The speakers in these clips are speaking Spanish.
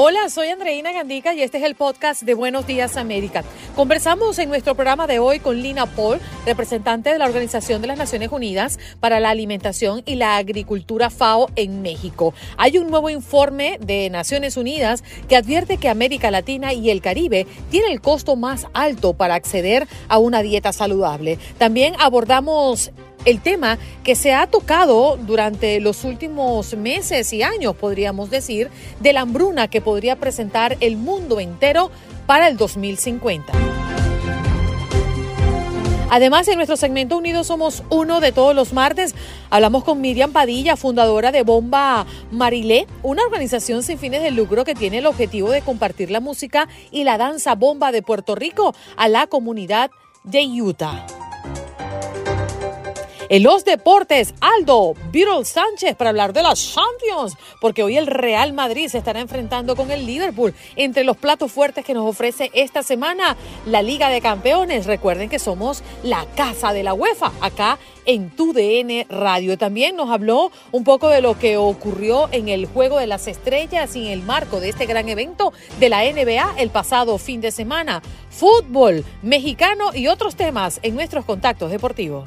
Hola, soy Andreina Gandica y este es el podcast de Buenos Días América. Conversamos en nuestro programa de hoy con Lina Paul, representante de la Organización de las Naciones Unidas para la Alimentación y la Agricultura FAO en México. Hay un nuevo informe de Naciones Unidas que advierte que América Latina y el Caribe tienen el costo más alto para acceder a una dieta saludable. También abordamos el tema que se ha tocado durante los últimos meses y años, podríamos decir, de la hambruna que podría presentar el mundo entero para el 2050. Además, en nuestro segmento Unidos Somos Uno de todos los martes, hablamos con Miriam Padilla, fundadora de Bomba Marilé, una organización sin fines de lucro que tiene el objetivo de compartir la música y la danza bomba de Puerto Rico a la comunidad de Utah. En los deportes, Aldo Beatle Sánchez para hablar de las Champions, porque hoy el Real Madrid se estará enfrentando con el Liverpool. Entre los platos fuertes que nos ofrece esta semana, la Liga de Campeones. Recuerden que somos la casa de la UEFA acá en tu DN Radio. También nos habló un poco de lo que ocurrió en el Juego de las Estrellas y en el marco de este gran evento de la NBA el pasado fin de semana. Fútbol mexicano y otros temas en nuestros contactos deportivos.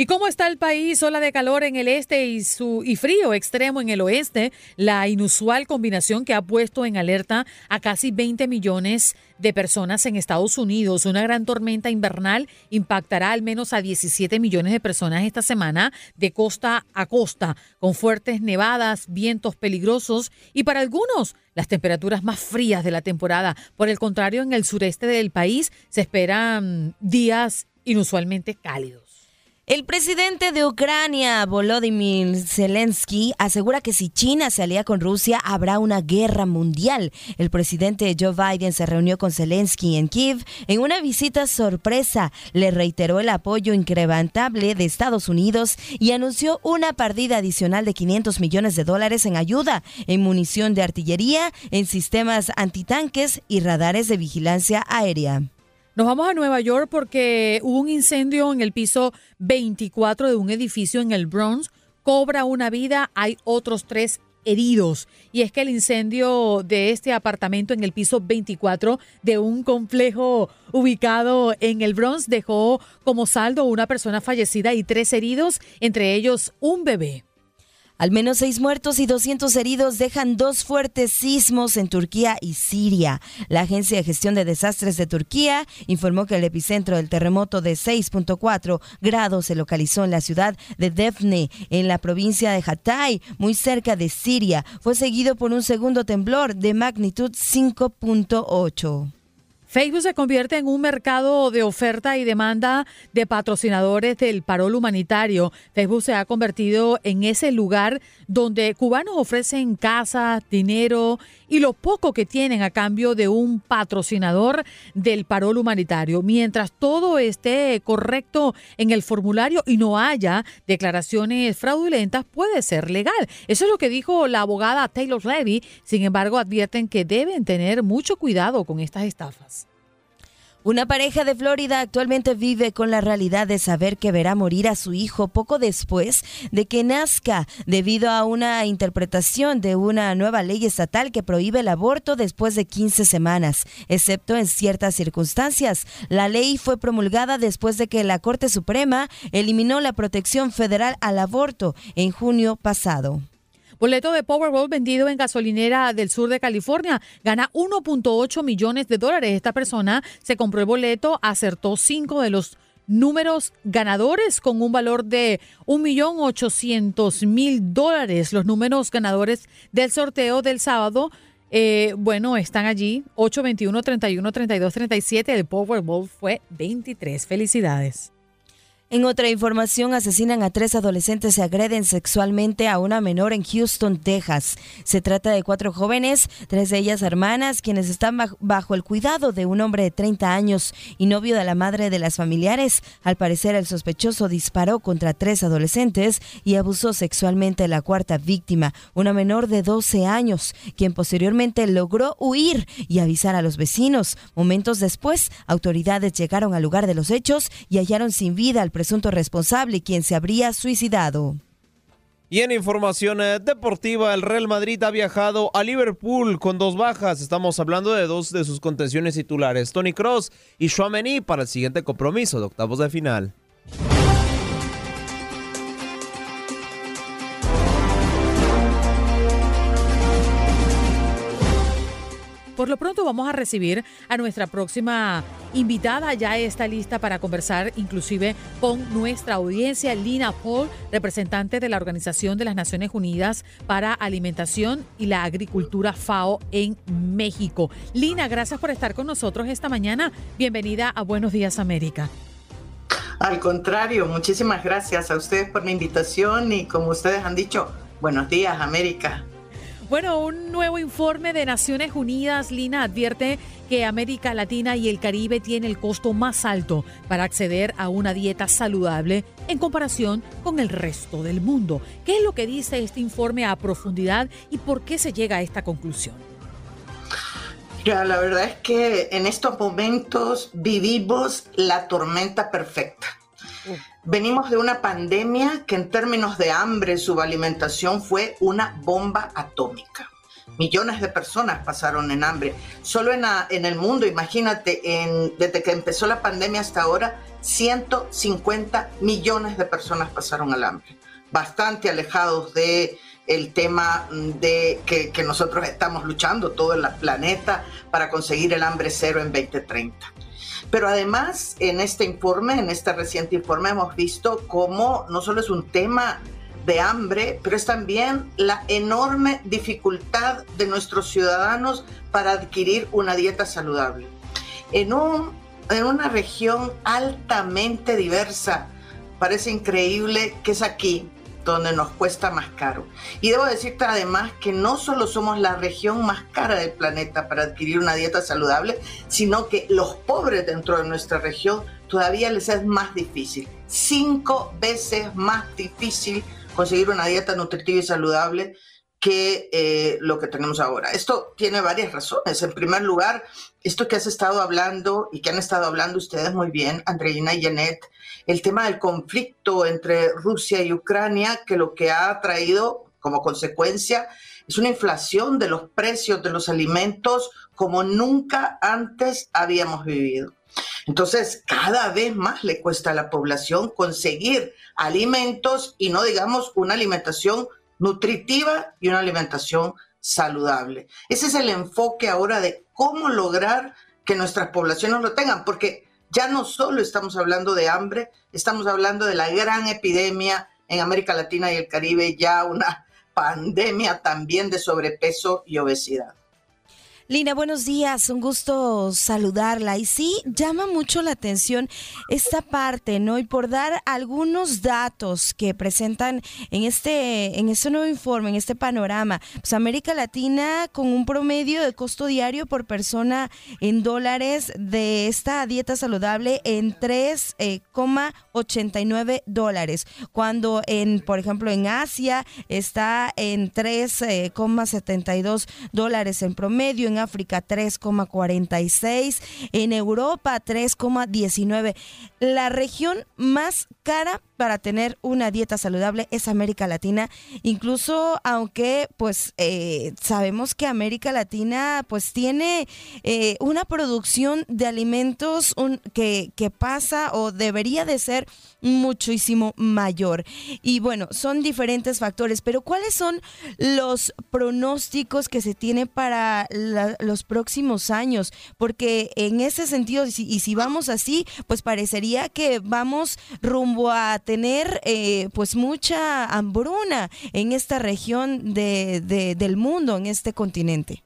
¿Y cómo está el país? Ola de calor en el este y, su, y frío extremo en el oeste. La inusual combinación que ha puesto en alerta a casi 20 millones de personas en Estados Unidos. Una gran tormenta invernal impactará al menos a 17 millones de personas esta semana de costa a costa, con fuertes nevadas, vientos peligrosos y para algunos las temperaturas más frías de la temporada. Por el contrario, en el sureste del país se esperan días inusualmente cálidos. El presidente de Ucrania, Volodymyr Zelensky, asegura que si China se alía con Rusia habrá una guerra mundial. El presidente Joe Biden se reunió con Zelensky en Kiev en una visita sorpresa. Le reiteró el apoyo incrementable de Estados Unidos y anunció una partida adicional de 500 millones de dólares en ayuda, en munición de artillería, en sistemas antitanques y radares de vigilancia aérea. Nos vamos a Nueva York porque hubo un incendio en el piso 24 de un edificio en el Bronx. Cobra una vida, hay otros tres heridos. Y es que el incendio de este apartamento en el piso 24 de un complejo ubicado en el Bronx dejó como saldo una persona fallecida y tres heridos, entre ellos un bebé. Al menos seis muertos y 200 heridos dejan dos fuertes sismos en Turquía y Siria. La Agencia de Gestión de Desastres de Turquía informó que el epicentro del terremoto de 6.4 grados se localizó en la ciudad de Defne, en la provincia de Hatay, muy cerca de Siria. Fue seguido por un segundo temblor de magnitud 5.8. Facebook se convierte en un mercado de oferta y demanda de patrocinadores del parol humanitario. Facebook se ha convertido en ese lugar donde cubanos ofrecen casa, dinero y lo poco que tienen a cambio de un patrocinador del parol humanitario. Mientras todo esté correcto en el formulario y no haya declaraciones fraudulentas, puede ser legal. Eso es lo que dijo la abogada Taylor Levy. Sin embargo, advierten que deben tener mucho cuidado con estas estafas. Una pareja de Florida actualmente vive con la realidad de saber que verá morir a su hijo poco después de que nazca, debido a una interpretación de una nueva ley estatal que prohíbe el aborto después de 15 semanas, excepto en ciertas circunstancias. La ley fue promulgada después de que la Corte Suprema eliminó la protección federal al aborto en junio pasado. Boleto de Powerball vendido en gasolinera del sur de California. Gana 1.8 millones de dólares. Esta persona se compró el boleto, acertó cinco de los números ganadores con un valor de 1.800.000 dólares. Los números ganadores del sorteo del sábado. Eh, bueno, están allí 8, 21, 31, 32, 37. El Powerball fue 23. Felicidades. En otra información, asesinan a tres adolescentes y agreden sexualmente a una menor en Houston, Texas. Se trata de cuatro jóvenes, tres de ellas hermanas, quienes están bajo el cuidado de un hombre de 30 años y novio de la madre de las familiares. Al parecer, el sospechoso disparó contra tres adolescentes y abusó sexualmente a la cuarta víctima, una menor de 12 años, quien posteriormente logró huir y avisar a los vecinos. Momentos después, autoridades llegaron al lugar de los hechos y hallaron sin vida al presunto responsable, quien se habría suicidado. Y en información eh, deportiva, el Real Madrid ha viajado a Liverpool con dos bajas. Estamos hablando de dos de sus contenciones titulares, Tony Cross y Chouameni, para el siguiente compromiso de octavos de final. Por lo pronto vamos a recibir a nuestra próxima invitada. Ya está lista para conversar inclusive con nuestra audiencia, Lina Paul, representante de la Organización de las Naciones Unidas para Alimentación y la Agricultura FAO en México. Lina, gracias por estar con nosotros esta mañana. Bienvenida a Buenos Días América. Al contrario, muchísimas gracias a ustedes por la invitación y como ustedes han dicho, buenos días América. Bueno, un nuevo informe de Naciones Unidas, Lina, advierte que América Latina y el Caribe tiene el costo más alto para acceder a una dieta saludable en comparación con el resto del mundo. ¿Qué es lo que dice este informe a profundidad y por qué se llega a esta conclusión? Ya, la verdad es que en estos momentos vivimos la tormenta perfecta. Venimos de una pandemia que en términos de hambre, subalimentación fue una bomba atómica. Millones de personas pasaron en hambre. Solo en, el mundo, imagínate, en, desde que empezó la pandemia hasta ahora, 150 millones de personas pasaron al hambre. Bastante alejados de el tema de que, que nosotros estamos luchando todo el planeta para conseguir el hambre cero en 2030. Pero además, en este informe, en este reciente informe, hemos visto cómo no solo es un tema de hambre, pero es también la enorme dificultad de nuestros ciudadanos para adquirir una dieta saludable. En, un, en una región altamente diversa, parece increíble que es aquí donde nos cuesta más caro. Y debo decirte además que no solo somos la región más cara del planeta para adquirir una dieta saludable, sino que los pobres dentro de nuestra región todavía les es más difícil, cinco veces más difícil conseguir una dieta nutritiva y saludable que eh, lo que tenemos ahora. Esto tiene varias razones. En primer lugar, esto que has estado hablando y que han estado hablando ustedes muy bien, Andreina y Janet, el tema del conflicto entre Rusia y Ucrania, que lo que ha traído como consecuencia es una inflación de los precios de los alimentos como nunca antes habíamos vivido. Entonces, cada vez más le cuesta a la población conseguir alimentos y no digamos una alimentación nutritiva y una alimentación saludable. Ese es el enfoque ahora de cómo lograr que nuestras poblaciones lo tengan, porque ya no solo estamos hablando de hambre, estamos hablando de la gran epidemia en América Latina y el Caribe, ya una pandemia también de sobrepeso y obesidad. Lina, buenos días, un gusto saludarla. Y sí, llama mucho la atención esta parte, ¿no? Y por dar algunos datos que presentan en este, en este nuevo informe, en este panorama, pues América Latina con un promedio de costo diario por persona en dólares de esta dieta saludable en 3,89 eh, dólares, cuando en, por ejemplo, en Asia está en 3,72 eh, dólares en promedio, en África 3,46, en Europa 3,19. La región más cara para tener una dieta saludable es América Latina, incluso aunque pues eh, sabemos que América Latina pues tiene eh, una producción de alimentos que, que pasa o debería de ser muchísimo mayor. Y bueno, son diferentes factores, pero ¿cuáles son los pronósticos que se tienen para los próximos años? Porque en ese sentido, y si vamos así, pues parecería que vamos rumbo a tener eh, pues mucha hambruna en esta región de, del mundo, en este continente.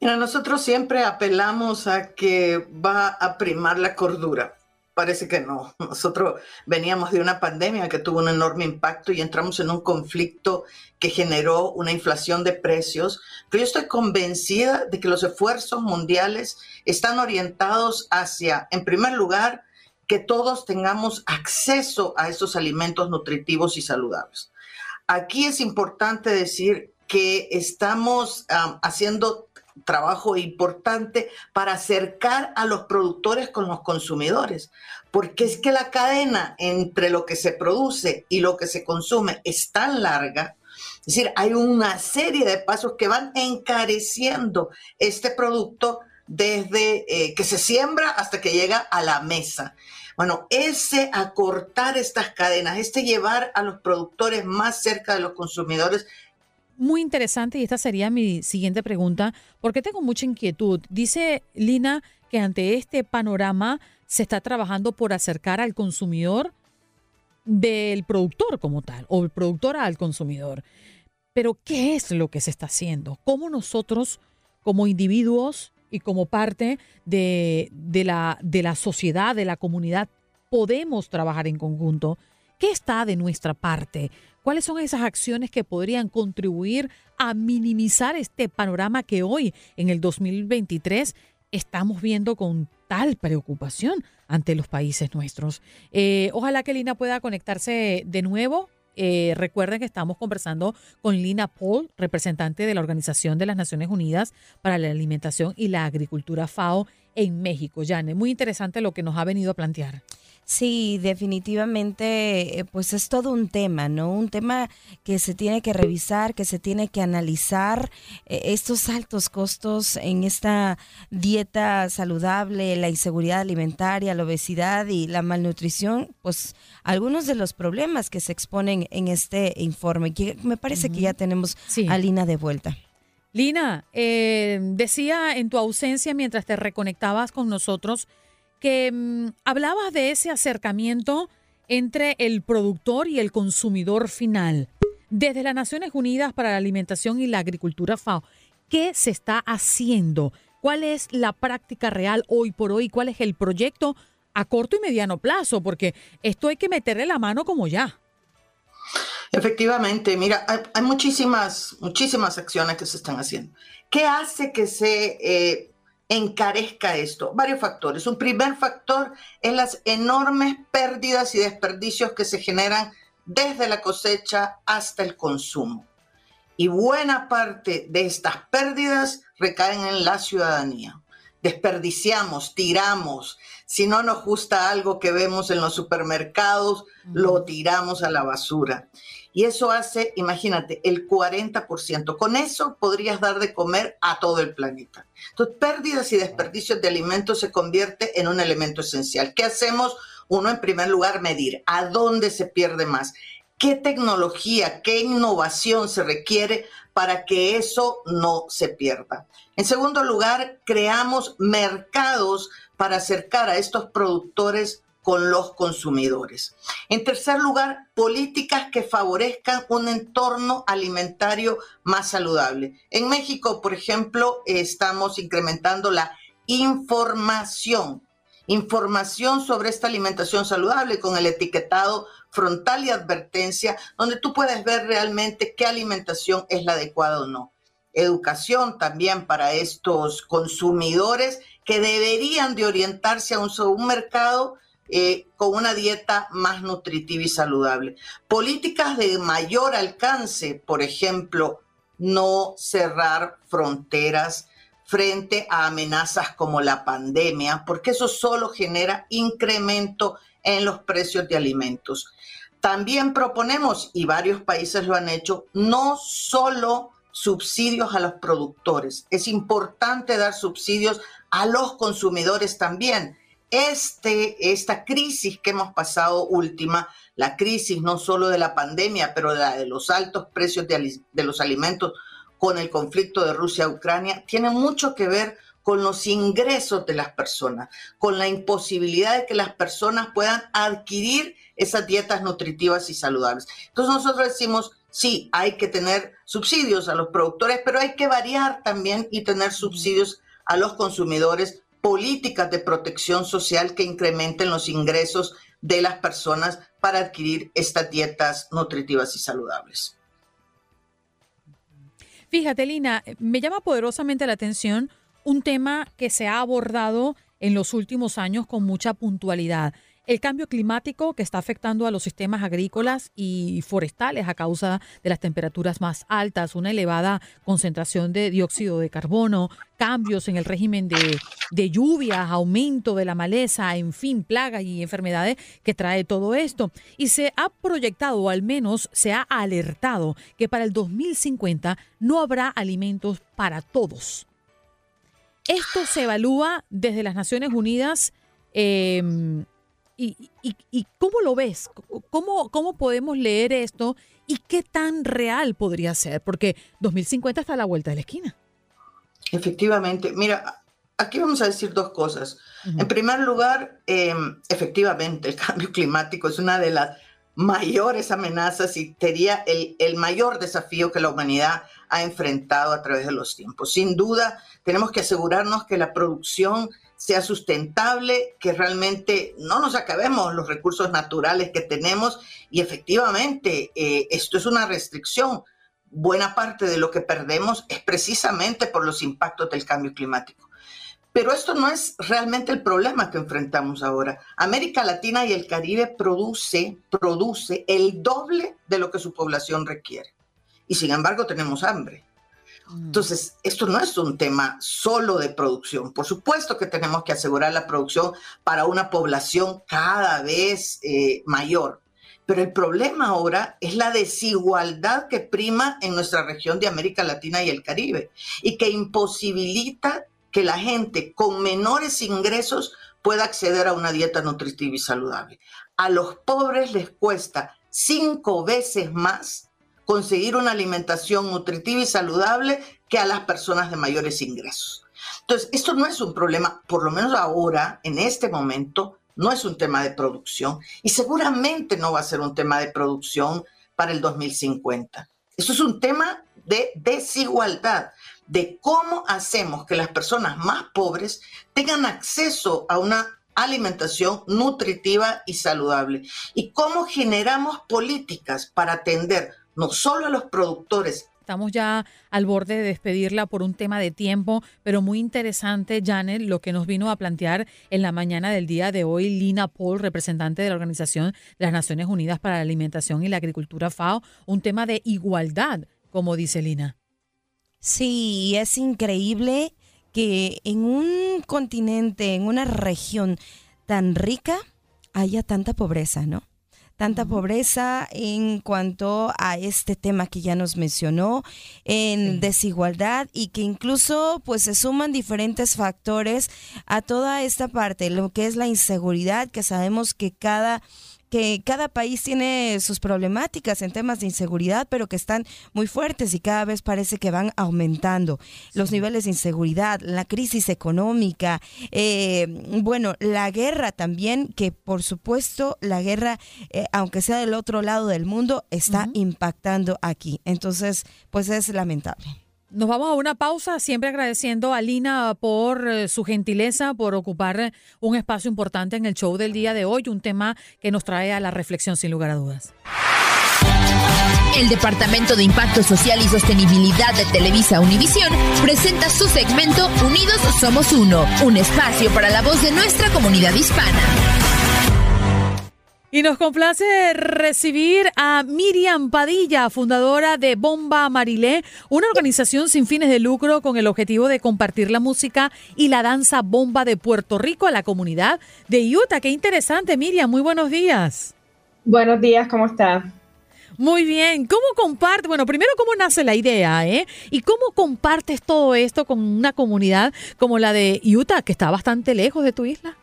Mira, nosotros siempre apelamos a que va a primar la cordura. Parece que no. Nosotros veníamos de una pandemia que tuvo un enorme impacto y entramos en un conflicto que generó una inflación de precios. Pero yo estoy convencida de que los esfuerzos mundiales están orientados hacia, en primer lugar, que todos tengamos acceso a esos alimentos nutritivos y saludables. Aquí es importante decir que estamos haciendo trabajo importante para acercar a los productores con los consumidores, porque es que la cadena entre lo que se produce y lo que se consume es tan larga, es decir, hay una serie de pasos que van encareciendo este producto desde eh, que se siembra hasta que llega a la mesa. Bueno, ese acortar estas cadenas, este llevar a los productores más cerca de los consumidores. Muy interesante y esta sería mi siguiente pregunta, porque tengo mucha inquietud. Dice Lina que ante este panorama se está trabajando por acercar al consumidor del productor como tal, o el productor al consumidor. Pero, ¿qué es lo que se está haciendo? ¿Cómo nosotros, como individuos, y como parte de, la, de la sociedad, de la comunidad, podemos trabajar en conjunto. ¿Qué está de nuestra parte? ¿Cuáles son esas acciones que podrían contribuir a minimizar este panorama que hoy, en el 2023, estamos viendo con tal preocupación ante los países nuestros? Eh, ojalá que Lina pueda conectarse de nuevo eh, recuerden que estamos conversando con Lina Paul, representante de la Organización de las Naciones Unidas para la Alimentación y la Agricultura FAO en México. Jane, muy interesante lo que nos ha venido a plantear. Sí, definitivamente, eh, pues es todo un tema, ¿no? Un tema que se tiene que revisar, que se tiene que analizar. Eh, estos altos costos en esta dieta saludable, la inseguridad alimentaria, la obesidad y la malnutrición, pues algunos de los problemas que se exponen en este informe. me parece que ya tenemos a Lina de vuelta. Lina, eh, decía en tu ausencia mientras te reconectabas con nosotros, que mm, hablabas de ese acercamiento entre el productor y el consumidor final. Desde las Naciones Unidas para la Alimentación y la Agricultura FAO, ¿qué se está haciendo? ¿Cuál es la práctica real hoy por hoy? ¿Cuál es el proyecto a corto y mediano plazo? Porque esto hay que meterle la mano como ya. Efectivamente, mira, hay, muchísimas, muchísimas acciones que se están haciendo. ¿Qué hace que se eh, encarezca esto? Varios factores. Un primer factor es las enormes pérdidas y desperdicios que se generan desde la cosecha hasta el consumo. Y buena parte de estas pérdidas recaen en la ciudadanía. Desperdiciamos, tiramos. Si no nos gusta algo que vemos en los supermercados, lo tiramos a la basura. Y eso hace, imagínate, el 40%. Con eso podrías dar de comer a todo el planeta. Entonces, pérdidas y desperdicios de alimentos se convierte en un elemento esencial. ¿Qué hacemos? Uno, en primer lugar, medir a dónde se pierde más. ¿Qué tecnología, qué innovación se requiere para que eso no se pierda? En segundo lugar, creamos mercados para acercar a estos productores con los consumidores. En tercer lugar, políticas que favorezcan un entorno alimentario más saludable. En México, por ejemplo, estamos incrementando la información, información sobre esta alimentación saludable con el etiquetado frontal y advertencia, donde tú puedes ver realmente qué alimentación es la adecuada o no. Educación también para estos consumidores que deberían de orientarse a un, mercado eh, con una dieta más nutritiva y saludable. Políticas de mayor alcance, por ejemplo, no cerrar fronteras frente a amenazas como la pandemia, porque eso solo genera incremento en los precios de alimentos. También proponemos, y varios países lo han hecho, no solo subsidios a los productores, es importante dar subsidios a los consumidores también. Este, esta crisis que hemos pasado última, la crisis no solo de la pandemia, pero la de los altos precios de, de los alimentos con el conflicto de Rusia-Ucrania, tiene mucho que ver con los ingresos de las personas, con la imposibilidad de que las personas puedan adquirir esas dietas nutritivas y saludables. Entonces nosotros decimos, sí, hay que tener subsidios a los productores, pero hay que variar también y tener subsidios a los consumidores, políticas de protección social que incrementen los ingresos de las personas para adquirir estas dietas nutritivas y saludables. Fíjate, Lina, me llama poderosamente la atención un tema que se ha abordado en los últimos años con mucha puntualidad. El cambio climático que está afectando a los sistemas agrícolas y forestales a causa de las temperaturas más altas, una elevada concentración de dióxido de carbono, cambios en el régimen de, lluvias, aumento de la maleza, en fin, plagas y enfermedades que trae todo esto. Y se ha proyectado, o al menos se ha alertado, que para el 2050 no habrá alimentos para todos. Esto se evalúa desde las Naciones Unidas. Eh, ¿Y, y, cómo lo ves? ¿Cómo, ¿Cómo podemos leer esto? ¿Y qué tan real podría ser? Porque 2050 está a la vuelta de la esquina. Efectivamente. Mira, aquí vamos a decir dos cosas. En primer lugar, em, efectivamente, el cambio climático es una de las mayores amenazas y sería el, el mayor desafío que la humanidad ha enfrentado a través de los tiempos. Sin duda, tenemos que asegurarnos que la producción sea sustentable, que realmente no nos acabemos los recursos naturales que tenemos y efectivamente eh, esto es una restricción. Buena parte de lo que perdemos es precisamente por los impactos del cambio climático. Pero esto no es realmente el problema que enfrentamos ahora. América Latina y el Caribe produce, produce el doble de lo que su población requiere. Y sin embargo tenemos hambre. Entonces, esto no es un tema solo de producción. Por supuesto que tenemos que asegurar la producción para una población cada vez eh, mayor. Pero el problema ahora es la desigualdad que prima en nuestra región de América Latina y el Caribe y que imposibilita que la gente con menores ingresos pueda acceder a una dieta nutritiva y saludable. A los pobres les cuesta cinco veces más conseguir una alimentación nutritiva y saludable que a las personas de mayores ingresos. Entonces, esto no es un problema, por lo menos ahora, en este momento, no es un tema de producción y seguramente no va a ser un tema de producción para el 2050. Esto es un tema de desigualdad, de cómo hacemos que las personas más pobres tengan acceso a una alimentación nutritiva y saludable y cómo generamos políticas para atender no solo a los productores. Estamos ya al borde de despedirla por un tema de tiempo, pero muy interesante, Janet, lo que nos vino a plantear en la mañana del día de hoy Lina Paul, representante de la Organización de las Naciones Unidas para la Alimentación y la Agricultura FAO, un tema de igualdad, como dice Lina. Sí, es increíble que en un continente, en una región tan rica, haya tanta pobreza, ¿no? tanta pobreza en cuanto a este tema que ya nos mencionó, en desigualdad y que incluso pues se suman diferentes factores a toda esta parte, lo que es la inseguridad, que sabemos que cada que cada país tiene sus problemáticas en temas de inseguridad, pero que están muy fuertes y cada vez parece que van aumentando. Los niveles de inseguridad, la crisis económica, eh, bueno, la guerra también, que por supuesto la guerra, eh, aunque sea del otro lado del mundo, está impactando aquí. Entonces, pues es lamentable. Nos vamos a una pausa, siempre agradeciendo a Lina por eh, su gentileza, por ocupar eh, un espacio importante en el show del día de hoy, un tema que nos trae a la reflexión sin lugar a dudas. El Departamento de Impacto Social y Sostenibilidad de Televisa Univisión presenta su segmento Unidos Somos Uno, un espacio para la voz de nuestra comunidad hispana. Y nos complace recibir a Miriam Padilla, fundadora de Bomba Marilé, una organización sin fines de lucro con el objetivo de compartir la música y la danza bomba de Puerto Rico a la comunidad de Utah. Qué interesante, Miriam. Muy buenos días. Buenos días, ¿cómo está? Muy bien. ¿Cómo comparte? Bueno, primero, ¿cómo nace la idea? Eh? ¿Y cómo compartes todo esto con una comunidad como la de Utah, que está bastante lejos de tu isla?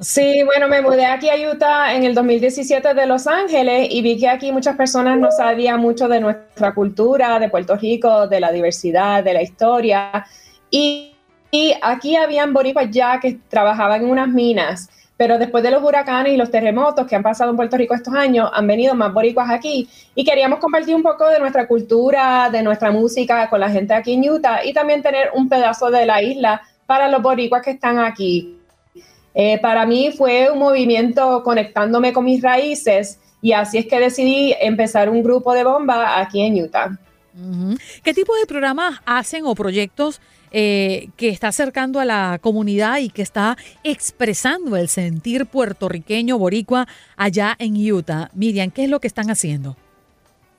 Sí, bueno, me mudé aquí a Utah en el 2017 de Los Ángeles y vi que aquí muchas personas no sabían mucho de nuestra cultura, de Puerto Rico, de la diversidad, de la historia. Y, y aquí habían boricuas ya que trabajaban en unas minas pero después de los huracanes y los terremotos que han pasado en Puerto Rico estos años, han venido más boricuas aquí y queríamos compartir un poco de nuestra cultura, de nuestra música con la gente aquí en Utah y también tener un pedazo de la isla para los boricuas que están aquí. Eh, para mí fue un movimiento conectándome con mis raíces y así es que decidí empezar un grupo de bomba aquí en Utah. ¿Qué tipo de programas hacen o proyectos eh, que está acercando a la comunidad y que está expresando el sentir puertorriqueño boricua allá en Utah. Miriam, ¿qué es lo que están haciendo?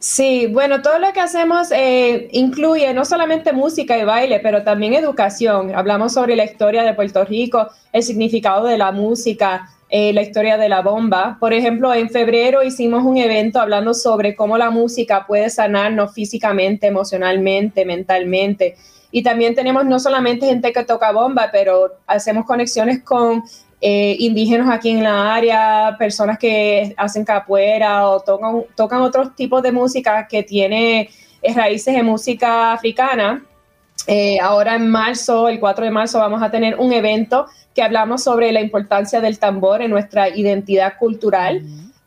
Sí, bueno, todo lo que hacemos eh, incluye no solamente música y baile, pero también educación. Hablamos sobre la historia de Puerto Rico, el significado de la música, eh, la historia de la bomba. Por ejemplo, en febrero hicimos un evento hablando sobre cómo la música puede sanarnos físicamente, emocionalmente, mentalmente. Y también tenemos no solamente gente que toca bomba, pero hacemos conexiones con eh, indígenas aquí en la área, personas que hacen capoeira o tocan, tocan otros tipos de música que tiene eh, raíces de música africana. Eh, ahora en marzo, el 4 de marzo, vamos a tener un evento que hablamos sobre la importancia del tambor en nuestra identidad cultural.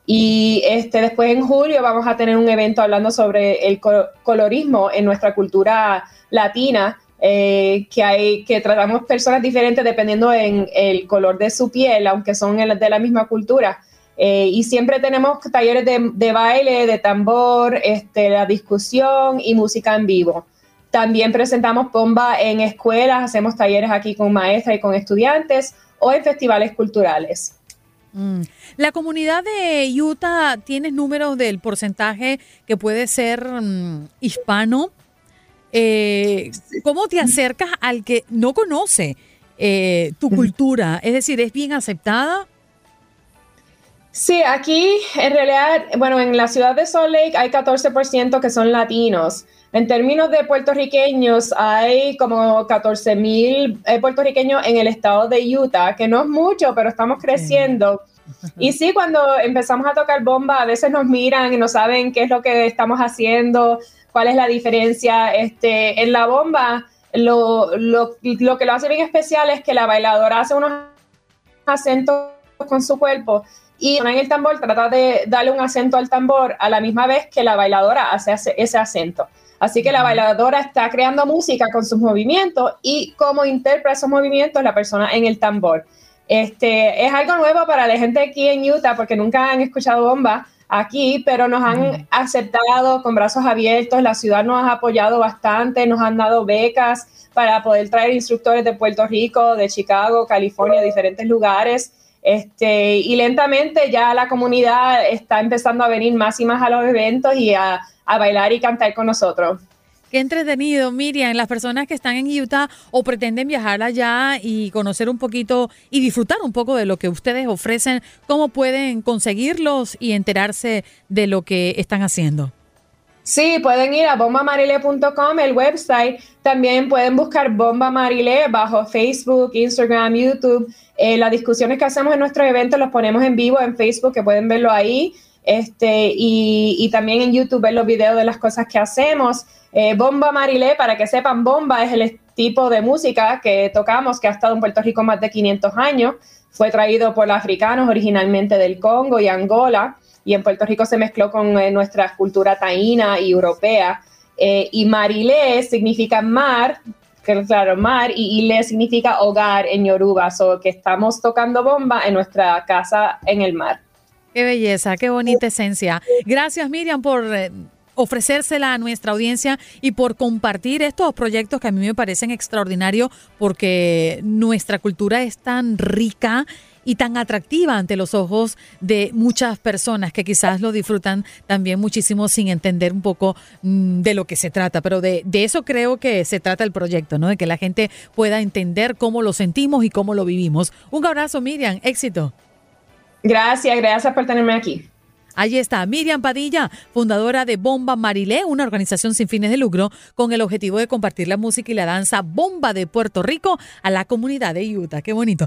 Y este, después en julio vamos a tener un evento hablando sobre el colorismo en nuestra cultura latina, eh, que hay que tratamos personas diferentes dependiendo en el color de su piel, aunque son de la misma cultura. Eh, y siempre tenemos talleres de, baile, de tambor, este, la discusión y música en vivo. También presentamos bomba en escuelas, hacemos talleres aquí con maestras y con estudiantes o en festivales culturales. Mm. La comunidad de Utah, ¿tienes números del porcentaje que puede ser mm, hispano? Eh, ¿Cómo te acercas al que no conoce eh, tu cultura? Es decir, ¿es bien aceptada? Sí, aquí en realidad, bueno, en la ciudad de Salt Lake hay 14% que son latinos. En términos de puertorriqueños, hay como 14 mil eh, puertorriqueños en el estado de Utah, que no es mucho, pero estamos creciendo. Y sí, cuando empezamos a tocar bomba, a veces nos miran y no saben qué es lo que estamos haciendo cuál es la diferencia. Este, en la bomba, lo, lo, lo que lo hace bien especial es que la bailadora hace unos acentos con su cuerpo y en el tambor trata de darle un acento al tambor a la misma vez que la bailadora hace ese acento. Así que la bailadora está creando música con sus movimientos y cómo interpreta esos movimientos la persona en el tambor. Este, es algo nuevo para la gente aquí en Utah porque nunca han escuchado bomba aquí, pero nos han aceptado con brazos abiertos, la ciudad nos ha apoyado bastante, nos han dado becas para poder traer instructores de Puerto Rico, de Chicago, California, diferentes lugares. Este, y lentamente ya la comunidad está empezando a venir más y más a los eventos y a, a bailar y cantar con nosotros. Entretenido, Miriam. Las personas que están en Utah o pretenden viajar allá y conocer un poquito y disfrutar un poco de lo que ustedes ofrecen, ¿cómo pueden conseguirlos y enterarse de lo que están haciendo? Sí, pueden ir a bombamarile.com, el website. También pueden buscar Bomba Marile bajo Facebook, Instagram, YouTube. Eh, las discusiones que hacemos en nuestros eventos los ponemos en vivo en Facebook, que pueden verlo ahí. Este, y, también en YouTube ver los videos de las cosas que hacemos. Eh, bomba Marilé, para que sepan, bomba es el tipo de música que tocamos que ha estado en Puerto Rico más de 500 años. Fue traído por los africanos originalmente del Congo y Angola y en Puerto Rico se mezcló con eh, nuestra cultura taína y europea. Eh, y Marilé significa mar, claro, mar, y Ile significa hogar en Yoruba, so que estamos tocando bomba en nuestra casa en el mar. Qué belleza, qué bonita esencia. Gracias Miriam por ofrecérsela a nuestra audiencia y por compartir estos proyectos que a mí me parecen extraordinarios porque nuestra cultura es tan rica y tan atractiva ante los ojos de muchas personas que quizás lo disfrutan también muchísimo sin entender un poco mm, de lo que se trata. Pero de, de eso creo que se trata el proyecto, ¿no? De que la gente pueda entender cómo lo sentimos y cómo lo vivimos. Un abrazo, Miriam. Éxito. Gracias, gracias por tenerme aquí. Allí está Miriam Padilla, fundadora de Bomba Marilé, una organización sin fines de lucro con el objetivo de compartir la música y la danza bomba de Puerto Rico a la comunidad de Utah. Qué bonito.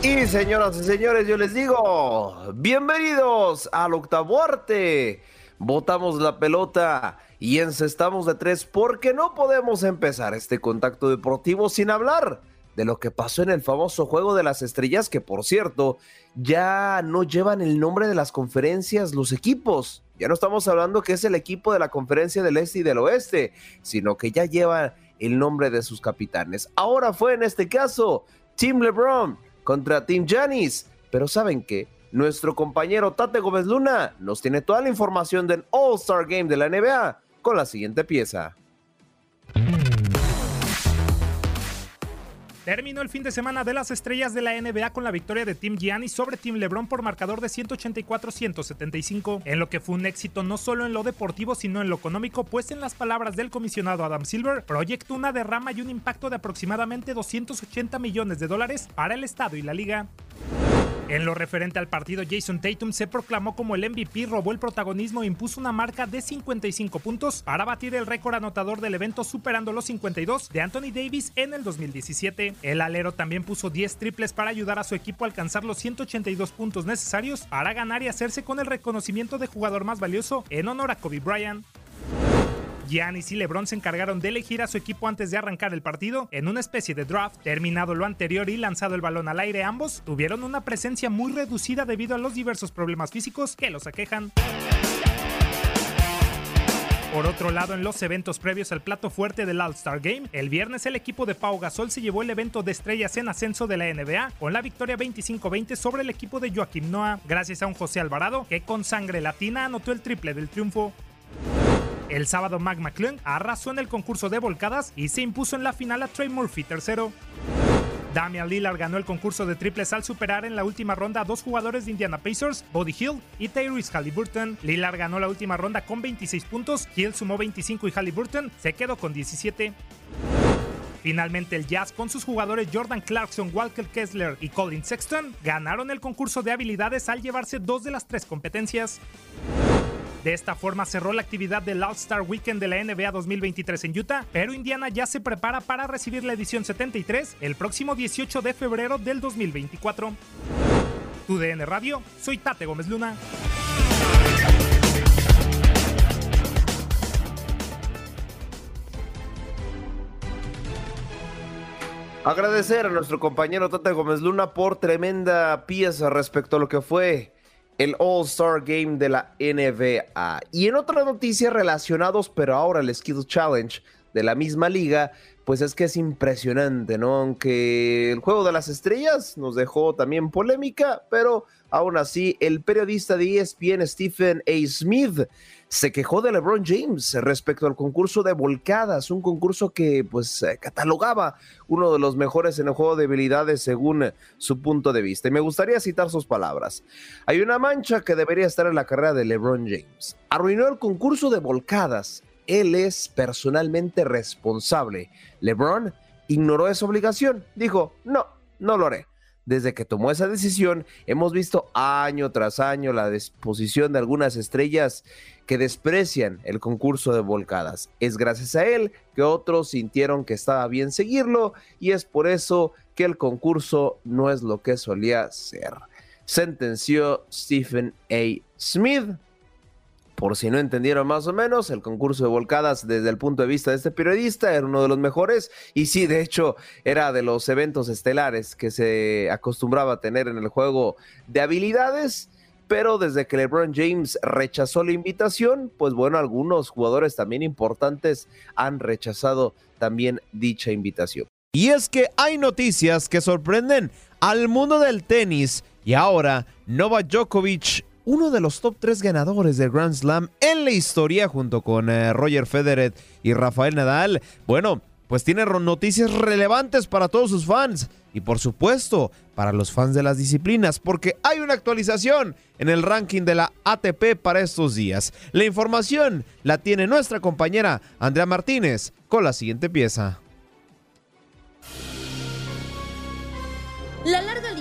Y señoras y señores, yo les digo, bienvenidos al octavo arte. Botamos la pelota y encestamos de tres porque no podemos empezar este contacto deportivo sin hablar de lo que pasó en el famoso Juego de las Estrellas, que por cierto, ya no llevan el nombre de las conferencias los equipos. Ya no estamos hablando que es el equipo de la conferencia del Este y del Oeste, sino que ya lleva el nombre de sus capitanes. Ahora fue en este caso Team LeBron contra Team Janis. Pero ¿saben qué? Nuestro compañero Tate Gómez Luna nos tiene toda la información del All-Star Game de la NBA con la siguiente pieza. Terminó el fin de semana de las estrellas de la NBA con la victoria de Team Giannis sobre Team LeBron por marcador de 184-175, en lo que fue un éxito no solo en lo deportivo sino en lo económico, pues en las palabras del comisionado Adam Silver, proyectó una derrama y un impacto de aproximadamente 280 millones de dólares para el Estado y la liga. En lo referente al partido, Jason Tatum se proclamó como el MVP, robó el protagonismo e impuso una marca de 55 puntos para batir el récord anotador del evento, superando los 52 de Anthony Davis en el 2017. El alero también puso 10 triples para ayudar a su equipo a alcanzar los 182 puntos necesarios para ganar y hacerse con el reconocimiento de jugador más valioso en honor a Kobe Bryant. Giannis y LeBron se encargaron de elegir a su equipo antes de arrancar el partido en una especie de draft. Terminado lo anterior y lanzado el balón al aire, ambos tuvieron una presencia muy reducida debido a los diversos problemas físicos que los aquejan. Por otro lado, en los eventos previos al plato fuerte del All-Star Game, el viernes el equipo de Pau Gasol se llevó el evento de estrellas en ascenso de la NBA con la victoria 25-20 sobre el equipo de Joaquim Noah, gracias a un José Alvarado que con sangre latina anotó el triple del triunfo. El sábado Mac McClung arrasó en el concurso de volcadas y se impuso en la final a Trey Murphy tercero. Damian Lillard ganó el concurso de triples al superar en la última ronda a dos jugadores de Indiana Pacers, Body Hill y Tyrese Halliburton. Lillard ganó la última ronda con 26 puntos, Hill sumó 25 y Halliburton se quedó con 17. Finalmente el Jazz con sus jugadores Jordan Clarkson, Walker Kessler y Colin Sexton ganaron el concurso de habilidades al llevarse dos de las tres competencias. De esta forma cerró la actividad del All-Star Weekend de la NBA 2023 en Utah, pero Indiana ya se prepara para recibir la edición 73 el próximo 18 de febrero del 2024. Tu DN Radio, soy Tate Gómez Luna. Agradecer a nuestro compañero Tate Gómez Luna por tremenda pieza respecto a lo que fue el All-Star Game de la NBA. Y en otras noticias relacionados, pero ahora el Skills Challenge de la misma liga, pues es que es impresionante, ¿no? Aunque el juego de las estrellas nos dejó también polémica, pero aún así el periodista de ESPN Stephen A. Smith se quejó de LeBron James respecto al concurso de volcadas, un concurso que pues eh, catalogaba uno de los mejores en el juego de habilidades según su punto de vista. Y me gustaría citar sus palabras. Hay una mancha que debería estar en la carrera de LeBron James. Arruinó el concurso de volcadas. Él es personalmente responsable. LeBron ignoró esa obligación. Dijo, no, no lo haré desde que tomó esa decisión, hemos visto año tras año la disposición de algunas estrellas que desprecian el concurso de volcadas. Es gracias a él que otros sintieron que estaba bien seguirlo y es por eso que el concurso no es lo que solía ser. sentenció Stephen A. Smith. Por si no entendieron más o menos, el concurso de volcadas desde el punto de vista de este periodista era uno de los mejores y sí, de hecho, era de los eventos estelares que se acostumbraba a tener en el juego de habilidades. Pero desde que LeBron James rechazó la invitación, pues bueno, algunos jugadores también importantes han rechazado también dicha invitación. Y es que hay noticias que sorprenden al mundo del tenis y ahora Novak Djokovic uno de los top tres ganadores del Grand Slam en la historia junto con eh, Roger Federer y Rafael Nadal. Bueno, pues tiene noticias relevantes para todos sus fans y por supuesto para los fans de las disciplinas porque hay una actualización en el ranking de la ATP para estos días. La información la tiene nuestra compañera Andrea Martínez con la siguiente pieza.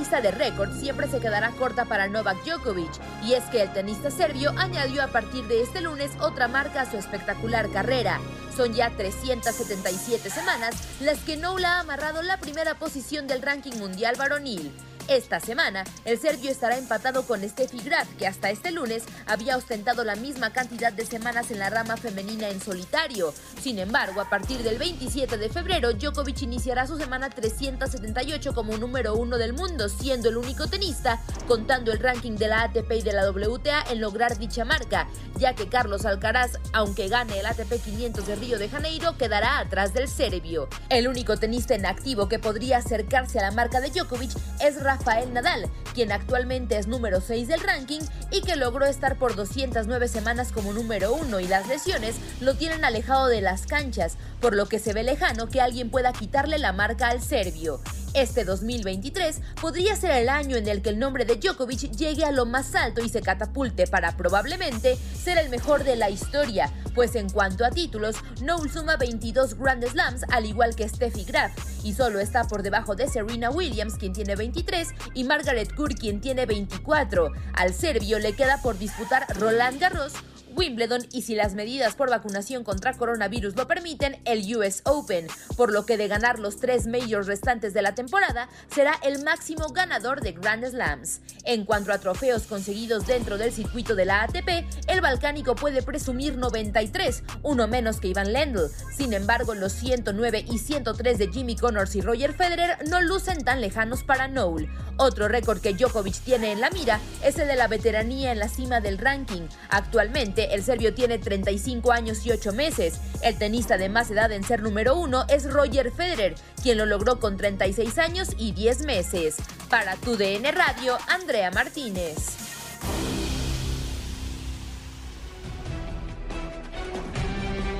Lista de récords siempre se quedará corta para Novak Djokovic, y es que el tenista serbio añadió a partir de este lunes otra marca a su espectacular carrera. Son ya 377 semanas las que Noula ha amarrado la primera posición del ranking mundial varonil. Esta semana, el serbio estará empatado con Steffi Graf, que hasta este lunes había ostentado la misma cantidad de semanas en la rama femenina en solitario. Sin embargo, a partir del 27 de febrero, Djokovic iniciará su semana 378 como número uno del mundo, siendo el único tenista, contando el ranking de la ATP y de la WTA, en lograr dicha marca, ya que Carlos Alcaraz, aunque gane el ATP 500 de Río de Janeiro, quedará atrás del serbio. El único tenista en activo que podría acercarse a la marca de Djokovic es Rafa Rafael Nadal, quien actualmente es número 6 del ranking y que logró estar por 209 semanas como número 1 y las lesiones lo tienen alejado de las canchas, por lo que se ve lejano que alguien pueda quitarle la marca al serbio. Este 2023 podría ser el año en el que el nombre de Djokovic llegue a lo más alto y se catapulte para probablemente ser el mejor de la historia, pues en cuanto a títulos, Noel suma 22 Grand Slams al igual que Steffi Graf y solo está por debajo de Serena Williams quien tiene 23 y Margaret Court quien tiene 24. Al serbio le queda por disputar Roland Garros, Wimbledon y si las medidas por vacunación contra coronavirus lo permiten, el US Open, por lo que de ganar los tres majors restantes de la temporada, será el máximo ganador de Grand Slams. En cuanto a trofeos conseguidos dentro del circuito de la ATP, el balcánico puede presumir 93, uno menos que Ivan Lendl. Sin embargo, los 109 y 103 de Jimmy Connors y Roger Federer no lucen tan lejanos para Noel. Otro récord que Djokovic tiene en la mira es el de la veteranía en la cima del ranking. Actualmente, el serbio tiene 35 años y 8 meses. El tenista de más edad en ser número uno es Roger Federer, quien lo logró con 36 años y 10 meses. Para tu DN Radio, Andrea Martínez.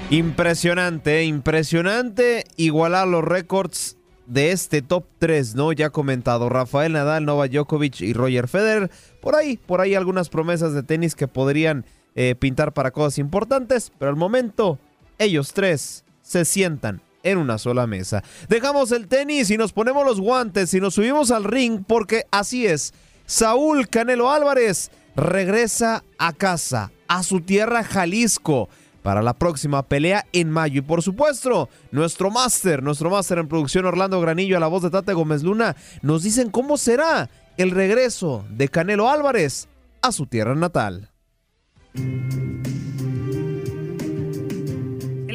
Impresionante, impresionante igualar los récords de este top 3, ¿no? Ya comentado, Rafael Nadal, Novak Djokovic y Roger Federer. Por ahí, por ahí algunas promesas de tenis que podrían eh, pintar para cosas importantes, pero al momento ellos tres se sientan en una sola mesa. Dejamos el tenis y nos ponemos los guantes y nos subimos al ring porque así es. Saúl Canelo Álvarez regresa a casa, a su tierra Jalisco, para la próxima pelea en mayo. Y por supuesto, nuestro máster, nuestro máster en producción Orlando Granillo a la voz de Tate Gómez Luna, nos dicen cómo será el regreso de Canelo Álvarez a su tierra natal. Thank you.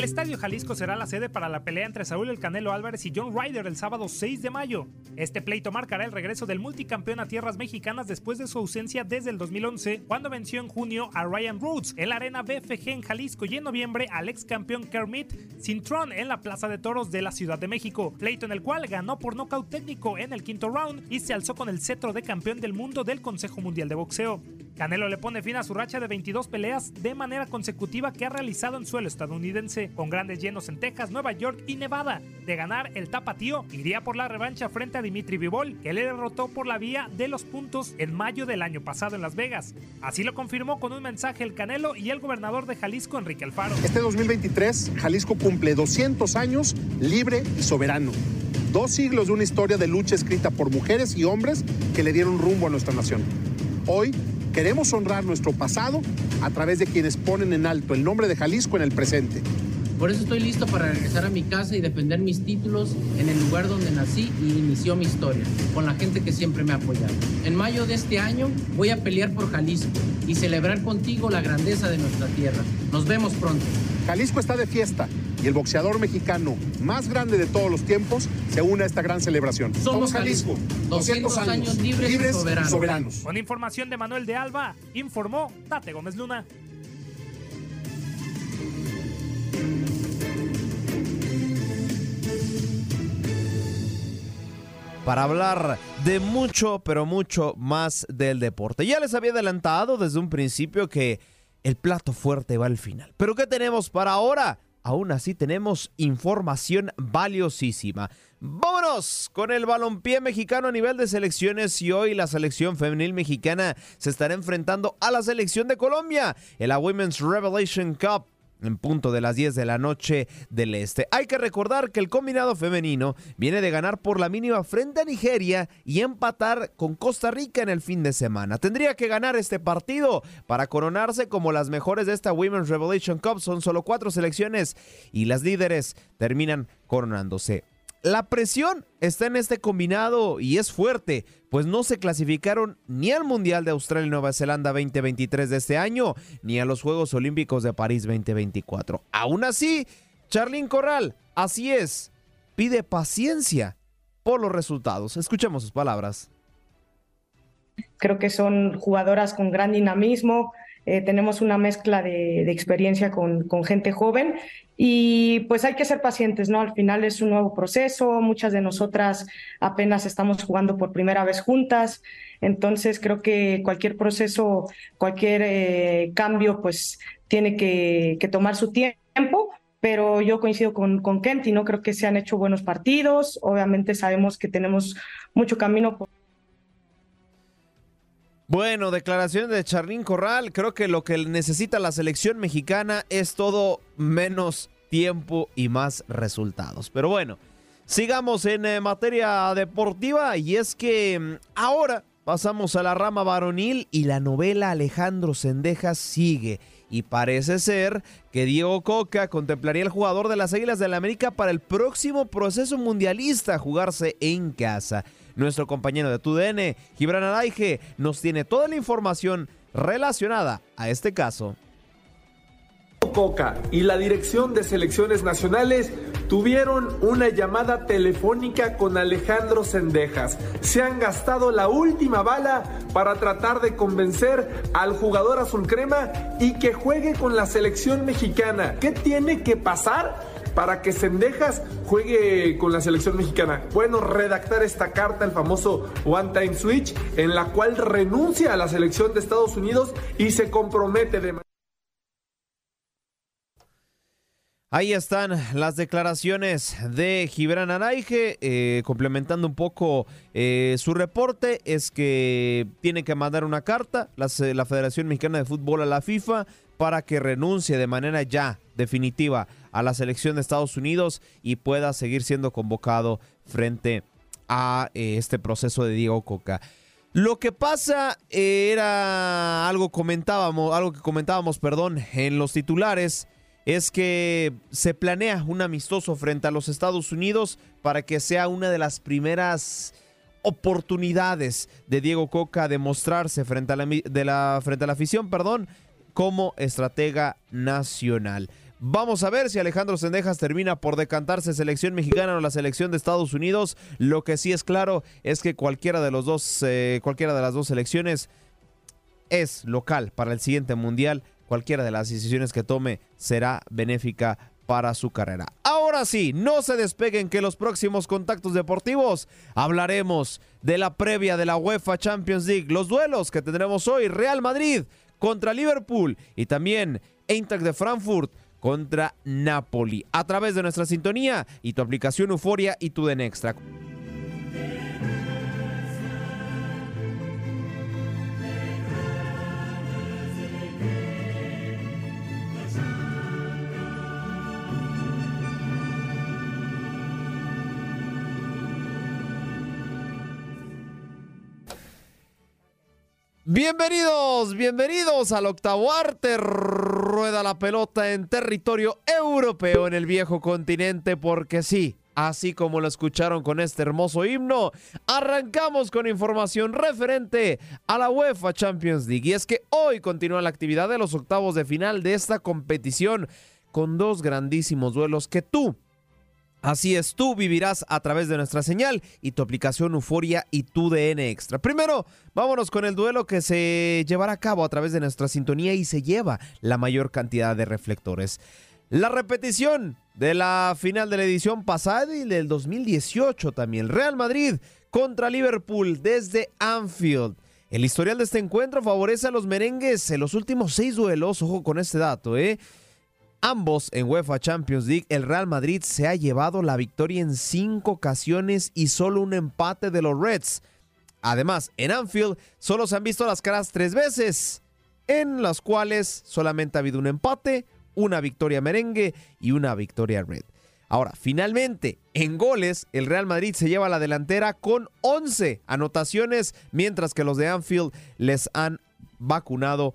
El Estadio Jalisco será la sede para la pelea entre Saúl El Canelo Álvarez y John Ryder el sábado 6 de mayo. Este pleito marcará el regreso del multicampeón a tierras mexicanas después de su ausencia desde el 2011, cuando venció en junio a Ryan Rhodes en la arena BFG en Jalisco y en noviembre al ex campeón Kermit Cintrón en la Plaza de Toros de la Ciudad de México, pleito en el cual ganó por nocaut técnico en el quinto round y se alzó con el cetro de campeón del mundo del Consejo Mundial de Boxeo. Canelo le pone fin a su racha de 22 peleas de manera consecutiva que ha realizado en suelo estadounidense con grandes llenos en Texas, Nueva York y Nevada. De ganar el tapatío, iría por la revancha frente a Dimitri Vivol, que le derrotó por la vía de los puntos en mayo del año pasado en Las Vegas. Así lo confirmó con un mensaje el Canelo y el gobernador de Jalisco, Enrique Alfaro. Este 2023, Jalisco cumple 200 años libre y soberano. Dos siglos de una historia de lucha escrita por mujeres y hombres que le dieron rumbo a nuestra nación. Hoy queremos honrar nuestro pasado a través de quienes ponen en alto el nombre de Jalisco en el presente Por eso estoy listo para regresar a mi casa y defender mis títulos en el lugar donde nací y inició mi historia, con la gente que siempre me ha apoyado. En mayo de este año voy a pelear por Jalisco y celebrar contigo la grandeza de nuestra tierra. Nos vemos pronto. Jalisco está de fiesta y el boxeador mexicano más grande de todos los tiempos se une a esta gran celebración. Somos Jalisco, 200 años libres y soberanos. soberanos. Con información de Manuel de Alba, informó Tate Gómez Luna. Para hablar de mucho, pero mucho más del deporte. Ya les había adelantado desde un principio que el plato fuerte va al final. Pero ¿qué tenemos para ahora? Aún así tenemos información valiosísima. Vámonos con el balompié mexicano a nivel de selecciones y hoy la selección femenil mexicana se estará enfrentando a la selección de Colombia en la Women's Revelation Cup en punto de las 10 de la noche del este. Hay que recordar que el combinado femenino viene de ganar por la mínima frente a Nigeria y empatar con Costa Rica en el fin de semana. Tendría que ganar este partido para coronarse como las mejores de esta Women's Revelation Cup. Son solo cuatro selecciones y las líderes terminan coronándose. La presión está en este combinado y es fuerte, pues no se clasificaron ni al Mundial de Australia y Nueva Zelanda 2023 de este año, ni a los Juegos Olímpicos de París 2024. Aún así, Charlín Corral, así es, pide paciencia por los resultados. Escuchemos sus palabras. Creo que son jugadoras con gran dinamismo, eh, tenemos una mezcla de, experiencia con, con, gente joven y pues hay que ser pacientes, ¿no? Al final es un nuevo proceso, muchas de nosotras apenas estamos jugando por primera vez juntas, entonces creo que cualquier proceso, cualquier eh, cambio pues tiene que, que, tomar su tiempo. Pero yo coincido con, con Kent y no creo que se han hecho buenos partidos. Obviamente sabemos que tenemos mucho camino por bueno, declaraciones de Charlín Corral. Creo que lo que necesita la selección mexicana es todo menos tiempo y más resultados. Pero bueno, sigamos en eh, materia deportiva y es que mm, ahora pasamos a la rama varonil y la novela Alejandro Sendejas sigue. Y parece ser que Diego Coca contemplaría el jugador de las Águilas del la América para el próximo proceso mundialista jugarse en casa. Nuestro compañero de TUDN, Gibran Araige, nos tiene toda la información relacionada a este caso. Coca y la Dirección de Selecciones Nacionales tuvieron una llamada telefónica con Alejandro Sendejas. Se han gastado la última bala para tratar de convencer al jugador azul crema y que juegue con la selección mexicana. ¿Qué tiene que pasar? Para que Sendejas juegue con la selección mexicana. Bueno, redactar esta carta, el famoso One Time Switch, en la cual renuncia a la selección de Estados Unidos y se compromete de Ahí están las declaraciones de Gibran Araige, eh, complementando un poco eh, su reporte, es que tiene que mandar una carta la, la Federación Mexicana de Fútbol a la FIFA para que renuncie de manera ya definitiva a la selección de Estados Unidos y pueda seguir siendo convocado frente a eh, este proceso de Diego Coca. Lo que pasa era algo comentábamos, algo que comentábamos, perdón, en los titulares es que se planea un amistoso frente a los Estados Unidos para que sea una de las primeras oportunidades de Diego Coca de mostrarse frente a la, la, frente a la afición, perdón, como estratega nacional. Vamos a ver si Alejandro Sendejas termina por decantarse selección mexicana o la selección de Estados Unidos. Lo que sí es claro es que cualquiera de los dos, eh, cualquiera de las dos selecciones es local para el siguiente mundial cualquiera de las decisiones que tome será benéfica para su carrera. Ahora sí, no se despeguen que los próximos contactos deportivos hablaremos de la previa de la UEFA Champions League, los duelos que tendremos hoy, Real Madrid contra Liverpool y también Eintracht de Frankfurt contra Napoli. A través de nuestra sintonía y tu aplicación Euforia y tu Den Bienvenidos, bienvenidos al octavo arte. Rueda la pelota en territorio europeo en el viejo continente porque sí, así como lo escucharon con este hermoso himno, arrancamos con información referente a la UEFA Champions League. Y es que hoy continúa la actividad de los octavos de final de esta competición con dos grandísimos duelos que tú Así es, tú vivirás a través de nuestra señal y tu aplicación Euforia y tu DN Extra. Primero, vámonos con el duelo que se llevará a cabo a través de nuestra sintonía y se lleva la mayor cantidad de reflectores. La repetición de la final de la edición pasada y del 2018 también. Real Madrid contra Liverpool desde Anfield. El historial de este encuentro favorece a los merengues en los últimos seis duelos. Ojo con este dato, ¿eh? Ambos en UEFA Champions League, el Real Madrid se ha llevado la victoria en cinco ocasiones y solo un empate de los Reds. Además, en Anfield solo se han visto las caras tres veces, en las cuales solamente ha habido un empate, una victoria merengue y una victoria red. Ahora, finalmente, en goles, el Real Madrid se lleva la delantera con 11 anotaciones, mientras que los de Anfield les han vacunado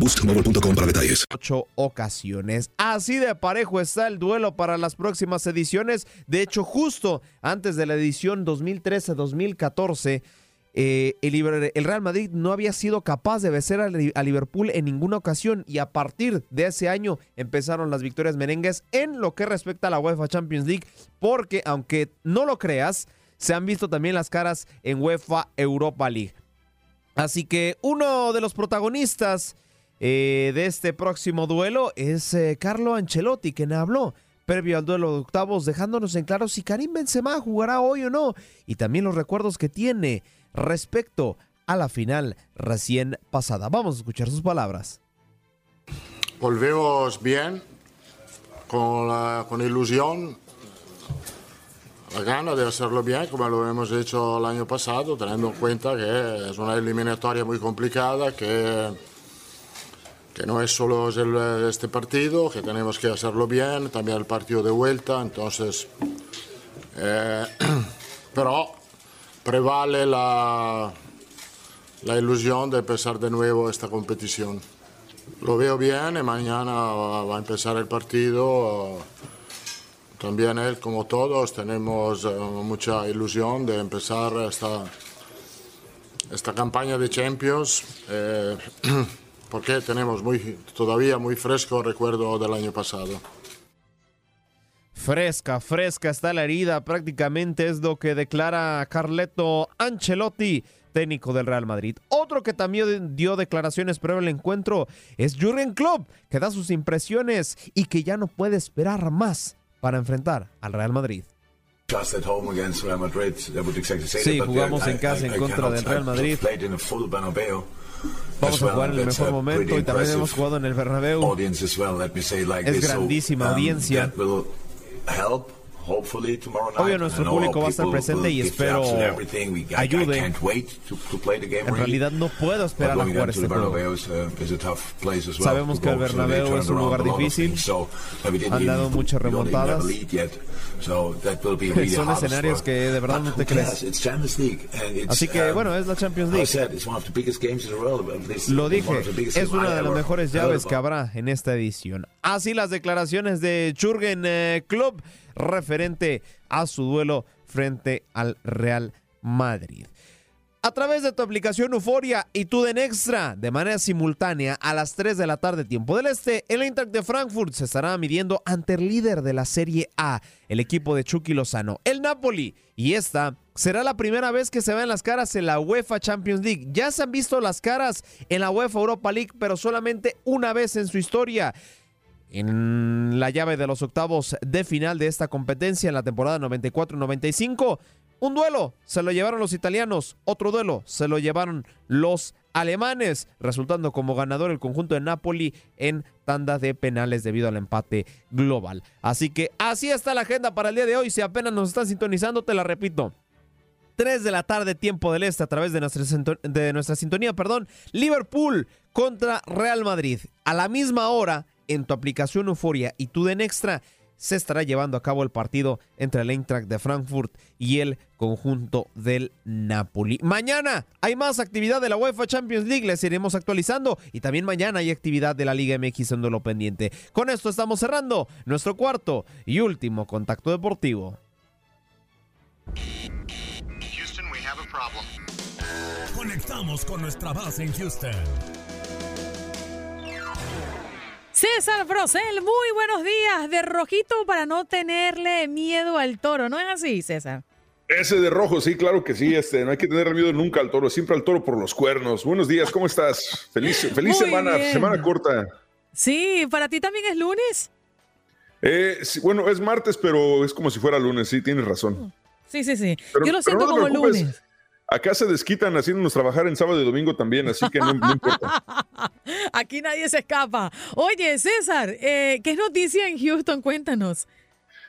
boostmobile.com para detalles. Ocho ocasiones. Así de parejo está el duelo para las próximas ediciones. De hecho, justo antes de la edición 2013-2014, eh, el, Real Madrid no había sido capaz de vencer a, Liverpool en ninguna ocasión y a partir de ese año empezaron las victorias merengues en lo que respecta a la UEFA Champions League porque aunque no lo creas, se han visto también las caras en UEFA Europa League. Así que uno de los protagonistas eh, de este próximo duelo es eh, Carlo Ancelotti, quien habló previo al duelo de octavos, dejándonos en claro si Karim Benzema jugará hoy o no, y también los recuerdos que tiene respecto a la final recién pasada. Vamos a escuchar sus palabras. Volvemos bien, con, con ilusión, la gana de hacerlo bien, como lo hemos hecho el año pasado, teniendo en cuenta que es una eliminatoria muy complicada, que que no es solo este partido, que tenemos que hacerlo bien, también el partido de vuelta, entonces, eh, pero prevale la, la ilusión de empezar de nuevo esta competición. Lo veo bien y mañana va a empezar el partido. También él, como todos, tenemos eh, mucha ilusión de empezar esta, esta campaña de Champions. Eh, porque tenemos muy, todavía muy fresco recuerdo del año pasado. Fresca, fresca está la herida, prácticamente es lo que declara Carleto Ancelotti, técnico del Real Madrid. Otro que también dio declaraciones previo al encuentro es Jürgen Klopp, que da sus impresiones y que ya no puede esperar más para enfrentar al Real Madrid. Sí, jugamos en casa en contra del Real Madrid. Vamos a jugar en el mejor momento y también hemos jugado en el Bernabéu. Es grandísima audiencia. Obvio nuestro público va a estar presente y espero ayude. En realidad no puedo esperar a jugar este juego. Sabemos que el Bernabéu es un lugar difícil. Han dado muchas remontadas. Son escenarios que de verdad no te crees. Así que bueno, es la Champions League. Lo dije, es una de las mejores llaves que habrá en esta edición. Así las declaraciones de Jürgen eh, Klopp referente a su duelo frente al Real Madrid. A través de tu aplicación Euforia y tu Den Extra, de manera simultánea, a las 3 de la tarde, tiempo del este, el Eintracht de Frankfurt se estará midiendo ante el líder de la Serie A, el equipo de Chucky Lozano, el Napoli. Y esta será la primera vez que se ven las caras en la UEFA Champions League. Ya se han visto las caras en la UEFA Europa League, pero solamente una vez en su historia en la llave de los octavos de final de esta competencia en la temporada 94-95. Un duelo se lo llevaron los italianos, otro duelo se lo llevaron los alemanes, resultando como ganador el conjunto de Napoli en tanda de penales debido al empate global. Así que así está la agenda para el día de hoy. Si apenas nos están sintonizando, te la repito. 3 de la tarde, tiempo del este, a través de nuestra, de nuestra sintonía, perdón. Liverpool contra Real Madrid. A la misma hora, en tu aplicación Euforia y tu Den Extra, se estará llevando a cabo el partido entre el Eintracht de Frankfurt y el conjunto del Napoli. Mañana hay más actividad de la UEFA Champions League, les iremos actualizando y también mañana hay actividad de la Liga MX en lo pendiente. Con esto estamos cerrando nuestro cuarto y último contacto deportivo. Conectamos con nuestra base en Houston. César Brosel, muy buenos días. De rojito para no tenerle miedo al toro, ¿no es así, César? Ese de rojo, sí, claro que sí. Este, no hay que tener miedo nunca al toro, siempre al toro por los cuernos. Buenos días, ¿cómo estás? Feliz, feliz semana, semana corta. Sí, ¿para ti también es lunes? Eh, bueno, es martes, pero es como si fuera lunes, sí, tienes razón. Sí, sí, sí. Yo lo siento como lunes. Acá se desquitan haciéndonos trabajar en sábado y domingo también, así que no, importa. Aquí nadie se escapa. Oye, César, eh, ¿qué noticia en Houston? Cuéntanos.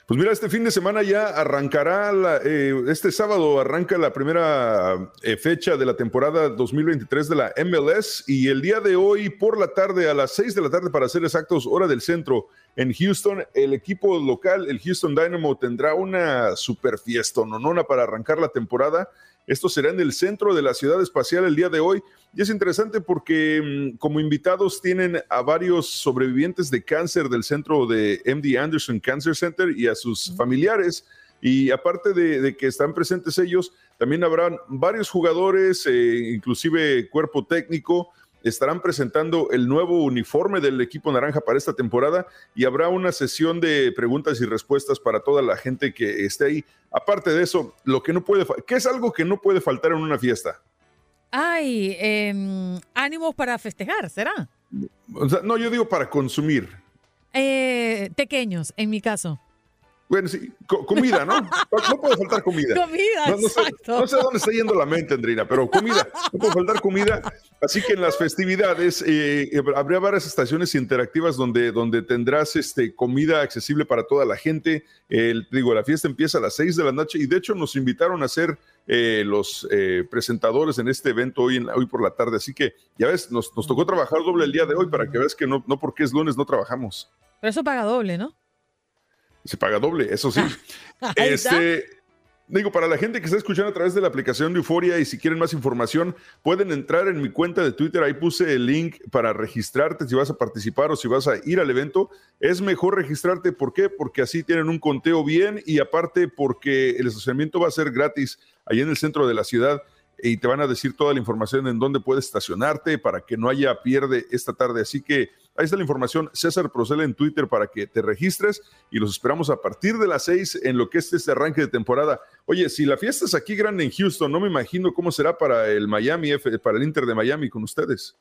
Pues mira, este fin de semana ya arrancará, eh, este sábado arranca la primera eh, fecha de la temporada 2023 de la MLS y el día de hoy por la tarde, a las 6 de la tarde para ser exactos, hora del centro, en Houston, el equipo local, el Houston Dynamo, tendrá una super fiesta nonona para arrancar la temporada esto será en el centro de la ciudad espacial el día de hoy. Y es interesante porque mm, como invitados tienen a varios sobrevivientes de cáncer del centro de MD Anderson Cancer Center y a sus familiares. Y aparte de, que están presentes ellos, también habrán varios jugadores, eh, inclusive cuerpo técnico, estarán presentando el nuevo uniforme del equipo naranja para esta temporada y habrá una sesión de preguntas y respuestas para toda la gente que esté ahí. Aparte de eso, lo que no puede, ¿qué es algo que no puede faltar en una fiesta? Ay, em, ánimos para festejar, ¿será? no, yo digo para consumir. Eh, pequeños, en mi caso. Bueno, sí, comida, ¿no? No puede faltar comida. Comida, no, exacto. no sé dónde está yendo la mente, Andrina, pero comida, no puede faltar comida. Así que en las festividades eh, habría varias estaciones interactivas donde, donde tendrás este, comida accesible para toda la gente. El, digo, la fiesta empieza a las 6 de la noche y de hecho nos invitaron a ser eh, los eh, presentadores en este evento hoy, en, hoy por la tarde. Así que ya ves, nos, nos tocó trabajar doble el día de hoy para que veas que no, no porque es lunes no trabajamos. Pero eso paga doble, ¿no? Se paga doble, eso sí. este, digo, para la gente que está escuchando a través de la aplicación de Euforia y si quieren más información, pueden entrar en mi cuenta de Twitter. Ahí puse el link para registrarte si vas a participar o si vas a ir al evento. Es mejor registrarte. ¿Por qué? Porque así tienen un conteo bien y aparte porque el estacionamiento va a ser gratis ahí en el centro de la ciudad y te van a decir toda la información en dónde puedes estacionarte para que no haya pierde esta tarde. Así que ahí está la información. César Procel en Twitter para que te registres y los esperamos a partir de las seis en lo que es este arranque de temporada. Oye, si la fiesta es aquí grande en Houston, no me imagino cómo será para el Miami, para el Inter de Miami con ustedes.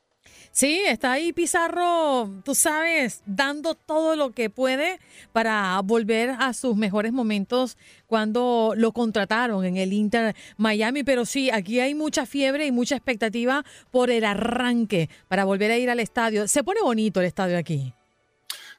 Sí, está ahí Pizarro, tú sabes, dando todo lo que puede para volver a sus mejores momentos cuando lo contrataron en el Inter Miami. Pero sí, aquí hay mucha fiebre y mucha expectativa por el arranque para volver a ir al estadio. Se pone bonito el estadio aquí.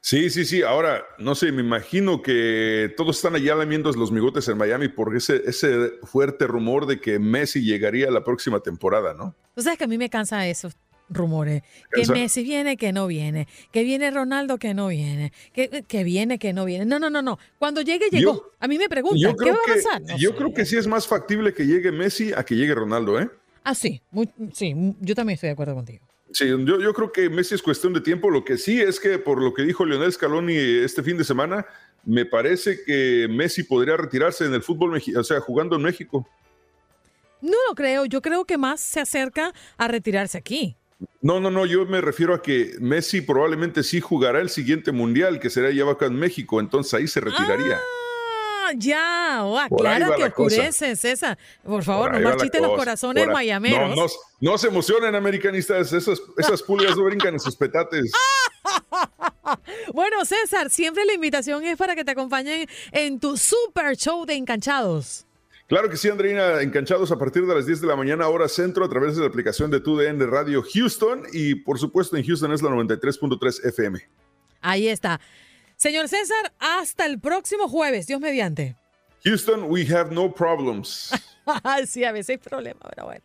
Sí, sí, sí. Ahora, no sé, me imagino que todos están allá lamiendo los migotes en Miami por ese, ese fuerte rumor de que Messi llegaría la próxima temporada, ¿no? Tú sabes que a mí me cansa eso rumores. Que Messi viene, que no viene. Que viene Ronaldo, que no viene. Que, que viene, que no viene. No, no, no, no. Cuando llegue, llegó. a mí me preguntan, ¿qué va a pasar? yo creo que sí es más factible que llegue Messi a que llegue Ronaldo, ¿eh? Ah, sí. sí, yo también estoy de acuerdo contigo. Sí, yo, yo creo que Messi es cuestión de tiempo. Lo que sí es que, por lo que dijo Lionel Scaloni este fin de semana, me parece que Messi podría retirarse en el fútbol, o sea, jugando en México. No lo creo. Yo creo que más se acerca a retirarse aquí. No, no, no, yo me refiero a que Messi probablemente sí jugará el siguiente mundial, que será ya acá en México, entonces ahí se retiraría. Ah, ya, oh, aclara que oscurece, César. Por favor, no marchite los corazones mayameros. No, no, se emocionen, americanistas, esas, esas pulgas no brincan en sus petates. bueno, César, siempre la invitación es para que te acompañen en tu super show de enganchados. Claro que sí, Andreina, enganchados a partir de las 10 de la mañana, hora centro, a través de la aplicación de TUDN Radio Houston y por supuesto en Houston es la 93.3 FM. Ahí está. Señor César, hasta el próximo jueves, Dios mediante. Houston, we have no problems. sí, a veces hay problemas, pero bueno.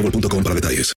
boostmobile.com para detalles.